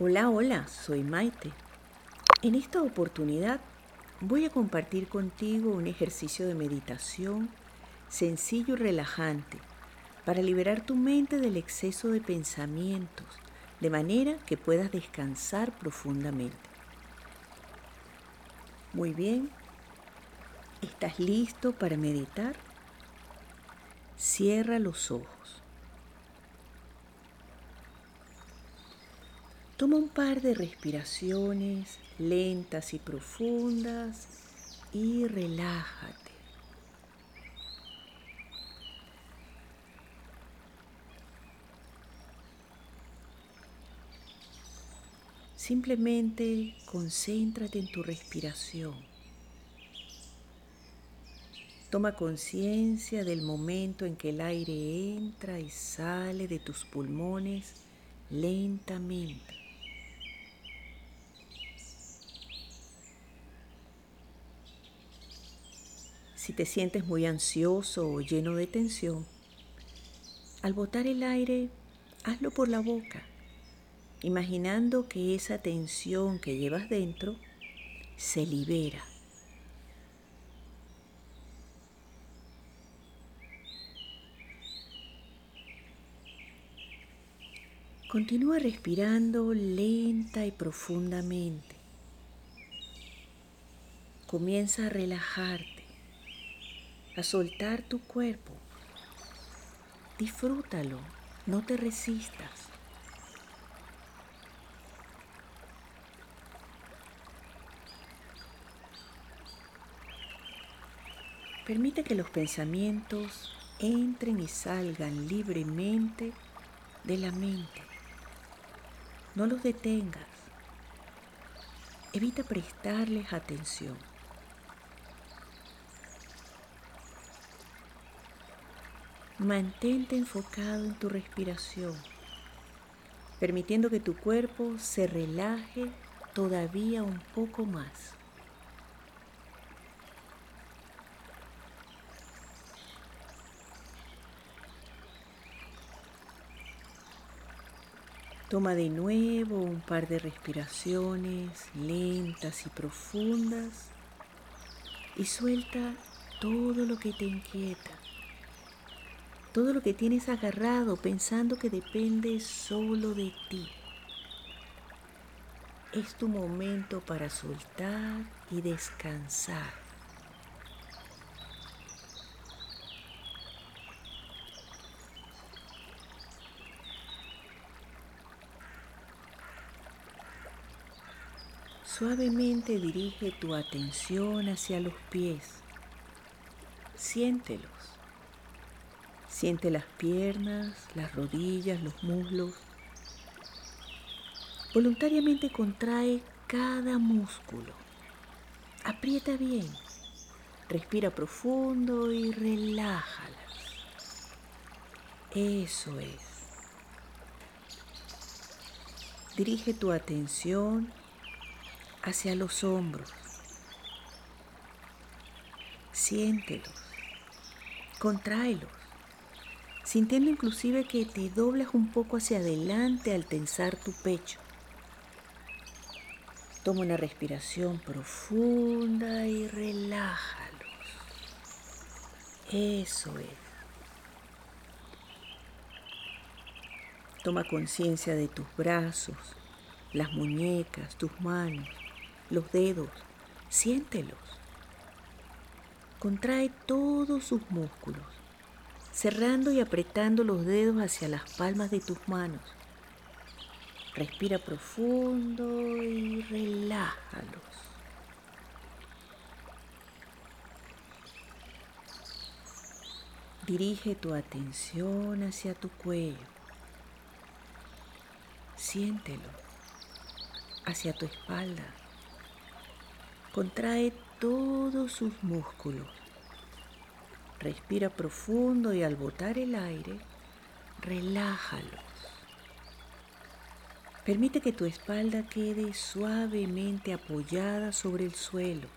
Hola, hola, soy Maite. En esta oportunidad voy a compartir contigo un ejercicio de meditación sencillo y relajante para liberar tu mente del exceso de pensamientos, de manera que puedas descansar profundamente. Muy bien, ¿estás listo para meditar? Cierra los ojos. Toma un par de respiraciones lentas y profundas y relájate. Simplemente concéntrate en tu respiración. Toma conciencia del momento en que el aire entra y sale de tus pulmones lentamente. Si te sientes muy ansioso o lleno de tensión, al botar el aire, hazlo por la boca, imaginando que esa tensión que llevas dentro se libera. Continúa respirando lenta y profundamente. Comienza a relajarte a soltar tu cuerpo. Disfrútalo, no te resistas. Permite que los pensamientos entren y salgan libremente de la mente. No los detengas. Evita prestarles atención. Mantente enfocado en tu respiración, permitiendo que tu cuerpo se relaje todavía un poco más. Toma de nuevo un par de respiraciones lentas y profundas y suelta todo lo que te inquieta todo lo que tienes agarrado pensando que depende solo de ti. Es tu momento para soltar y descansar. Suavemente dirige tu atención hacia los pies. Siéntelos. Siente las piernas, las rodillas, los muslos. Voluntariamente contrae cada músculo. Aprieta bien. Respira profundo y relájalas. Eso es. Dirige tu atención hacia los hombros. Siéntelos. Contráelos sintiendo inclusive que te doblas un poco hacia adelante al tensar tu pecho. Toma una respiración profunda y relájalos. Eso es. Toma conciencia de tus brazos, las muñecas, tus manos, los dedos. Siéntelos. Contrae todos sus músculos cerrando y apretando los dedos hacia las palmas de tus manos. Respira profundo y relájalos. Dirige tu atención hacia tu cuello. Siéntelo hacia tu espalda. Contrae todos sus músculos. Respira profundo y al botar el aire, relájalos. Permite que tu espalda quede suavemente apoyada sobre el suelo,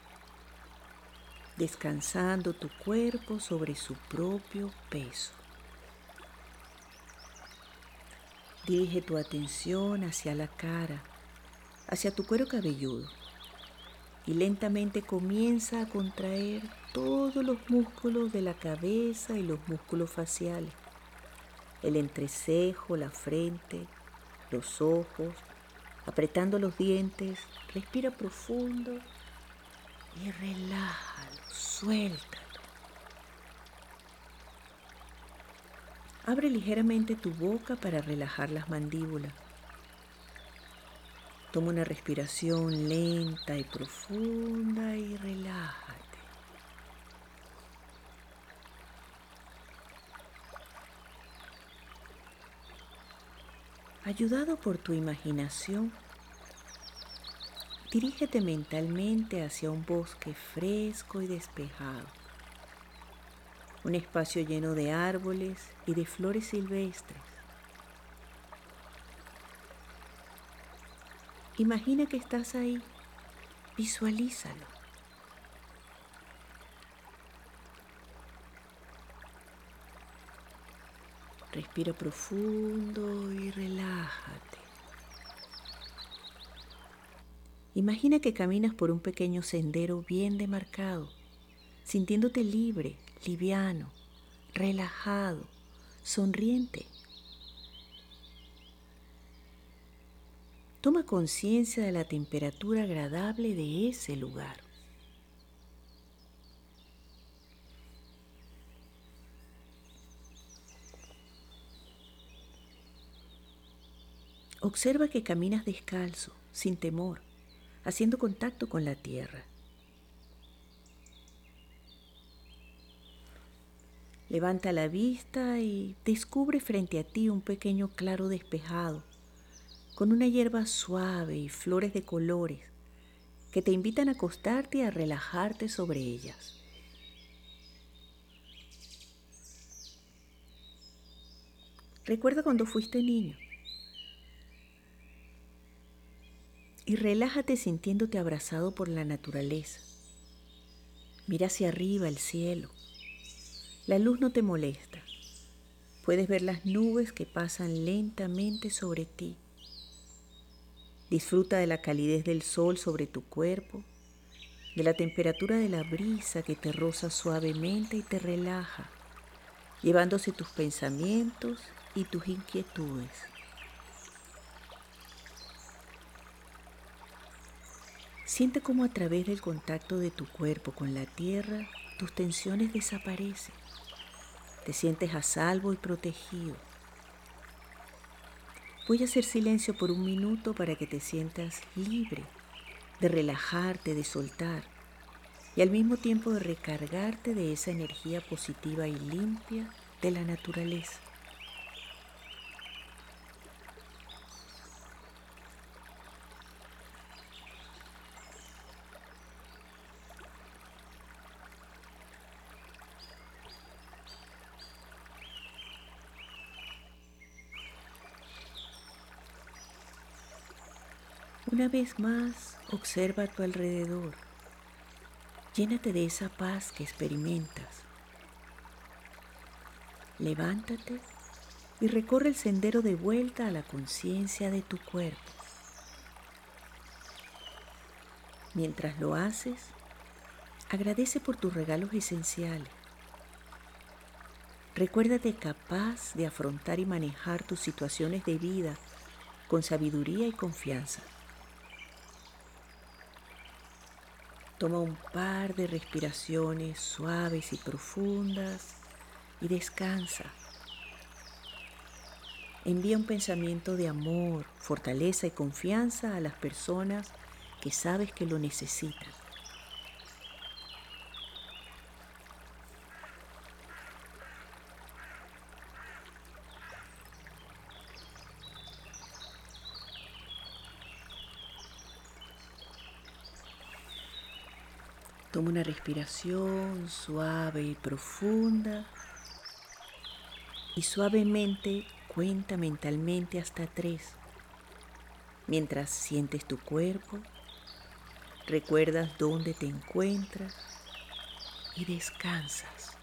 descansando tu cuerpo sobre su propio peso. Dirige tu atención hacia la cara hacia tu cuero cabelludo y lentamente comienza a contraer todos los músculos de la cabeza y los músculos faciales, el entrecejo, la frente, los ojos, apretando los dientes, respira profundo y relájalo, suéltalo. Abre ligeramente tu boca para relajar las mandíbulas. Toma una respiración lenta y profunda y relájate. Ayudado por tu imaginación, dirígete mentalmente hacia un bosque fresco y despejado, un espacio lleno de árboles y de flores silvestres Imagina que estás ahí. Visualízalo. Respira profundo y relájate. Imagina que caminas por un pequeño sendero bien demarcado, sintiéndote libre, liviano, relajado, sonriente. Toma conciencia de la temperatura agradable de ese lugar. Observa que caminas descalzo, sin temor, haciendo contacto con la tierra. Levanta la vista y descubre frente a ti un pequeño claro despejado con una hierba suave y flores de colores que te invitan a acostarte y a relajarte sobre ellas. Recuerda cuando fuiste niño y relájate sintiéndote abrazado por la naturaleza. Mira hacia arriba el cielo. La luz no te molesta. Puedes ver las nubes que pasan lentamente sobre ti. Disfruta de la calidez del sol sobre tu cuerpo, de la temperatura de la brisa que te roza suavemente y te relaja, llevándose tus pensamientos y tus inquietudes. Siente cómo a través del contacto de tu cuerpo con la tierra tus tensiones desaparecen. Te sientes a salvo y protegido. Voy a hacer silencio por un minuto para que te sientas libre de relajarte, de soltar y al mismo tiempo de recargarte de esa energía positiva y limpia de la naturaleza. Una vez más, observa a tu alrededor. Llénate de esa paz que experimentas. Levántate y recorre el sendero de vuelta a la conciencia de tu cuerpo. Mientras lo haces, agradece por tus regalos esenciales. Recuérdate capaz de afrontar y manejar tus situaciones de vida con sabiduría y confianza. Toma un par de respiraciones suaves y profundas y descansa. Envía un pensamiento de amor, fortaleza y confianza a las personas que sabes que lo necesitan. Toma una respiración suave y profunda y suavemente cuenta mentalmente hasta tres. Mientras sientes tu cuerpo, recuerdas dónde te encuentras y descansas.